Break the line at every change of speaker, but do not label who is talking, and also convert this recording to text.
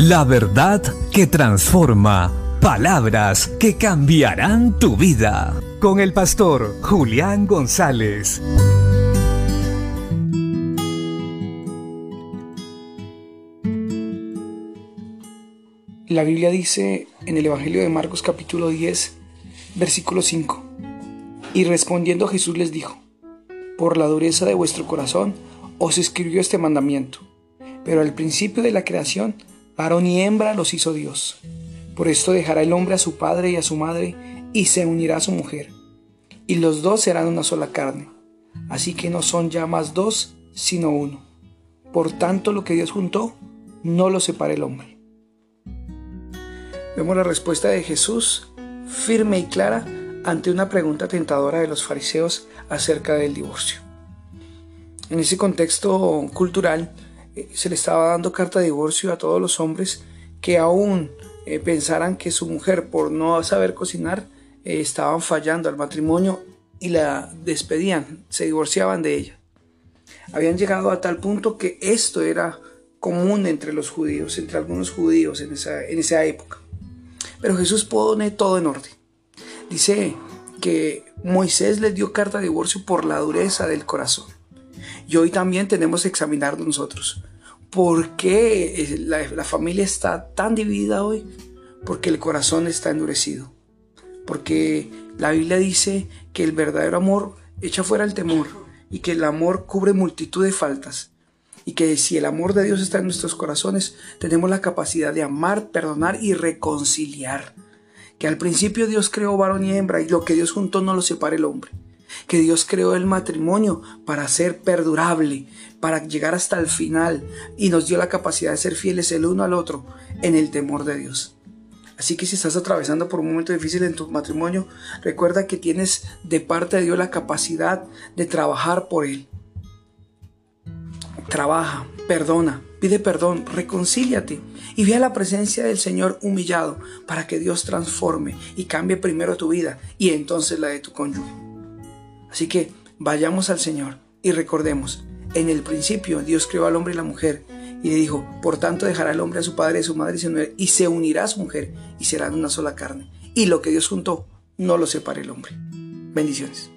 La verdad que transforma. Palabras que cambiarán tu vida. Con el pastor Julián González.
La Biblia dice en el Evangelio de Marcos capítulo 10, versículo 5. Y respondiendo Jesús les dijo, por la dureza de vuestro corazón os escribió este mandamiento, pero al principio de la creación, varón y hembra los hizo Dios. Por esto dejará el hombre a su padre y a su madre, y se unirá a su mujer, y los dos serán una sola carne. Así que no son ya más dos, sino uno. Por tanto, lo que Dios juntó, no lo separe el hombre. Vemos la respuesta de Jesús, firme y clara, ante una pregunta tentadora de los fariseos acerca del divorcio. En ese contexto cultural se le estaba dando carta de divorcio a todos los hombres que aún eh, pensaran que su mujer por no saber cocinar eh, estaban fallando al matrimonio y la despedían, se divorciaban de ella. Habían llegado a tal punto que esto era común entre los judíos, entre algunos judíos en esa, en esa época. Pero Jesús pone todo en orden. Dice que Moisés les dio carta de divorcio por la dureza del corazón. Y hoy también tenemos que examinar nosotros. ¿Por qué la, la familia está tan dividida hoy? Porque el corazón está endurecido. Porque la Biblia dice que el verdadero amor echa fuera el temor y que el amor cubre multitud de faltas. Y que si el amor de Dios está en nuestros corazones, tenemos la capacidad de amar, perdonar y reconciliar que al principio Dios creó varón y hembra y lo que Dios juntó no lo separa el hombre. Que Dios creó el matrimonio para ser perdurable, para llegar hasta el final y nos dio la capacidad de ser fieles el uno al otro en el temor de Dios. Así que si estás atravesando por un momento difícil en tu matrimonio, recuerda que tienes de parte de Dios la capacidad de trabajar por Él. Trabaja, perdona, pide perdón, reconcíliate y ve a la presencia del Señor humillado para que Dios transforme y cambie primero tu vida y entonces la de tu cónyuge. Así que vayamos al Señor y recordemos, en el principio Dios creó al hombre y la mujer y le dijo, por tanto dejará el hombre a su padre y a su madre y se unirá a su mujer y serán una sola carne. Y lo que Dios juntó, no lo separe el hombre. Bendiciones.